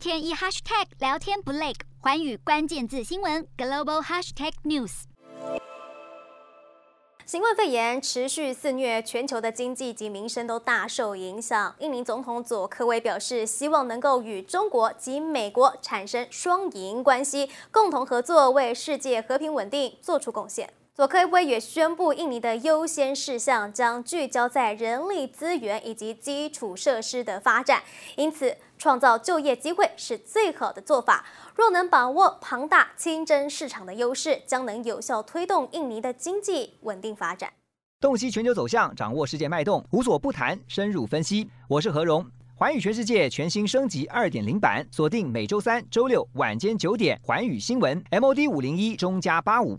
天一 hashtag 聊天不累，寰宇关键字新闻 global hashtag news。新冠肺炎持续肆虐，全球的经济及民生都大受影响。印尼总统佐科威表示，希望能够与中国及美国产生双赢关系，共同合作，为世界和平稳定做出贡献。佐科威也宣布，印尼的优先事项将聚焦在人力资源以及基础设施的发展，因此创造就业机会是最好的做法。若能把握庞大清真市场的优势，将能有效推动印尼的经济稳定发展。洞悉全球走向，掌握世界脉动，无所不谈，深入分析。我是何荣。环宇全世界全新升级二点零版，锁定每周三、周六晚间九点，环宇新闻 MOD 五零一中加八五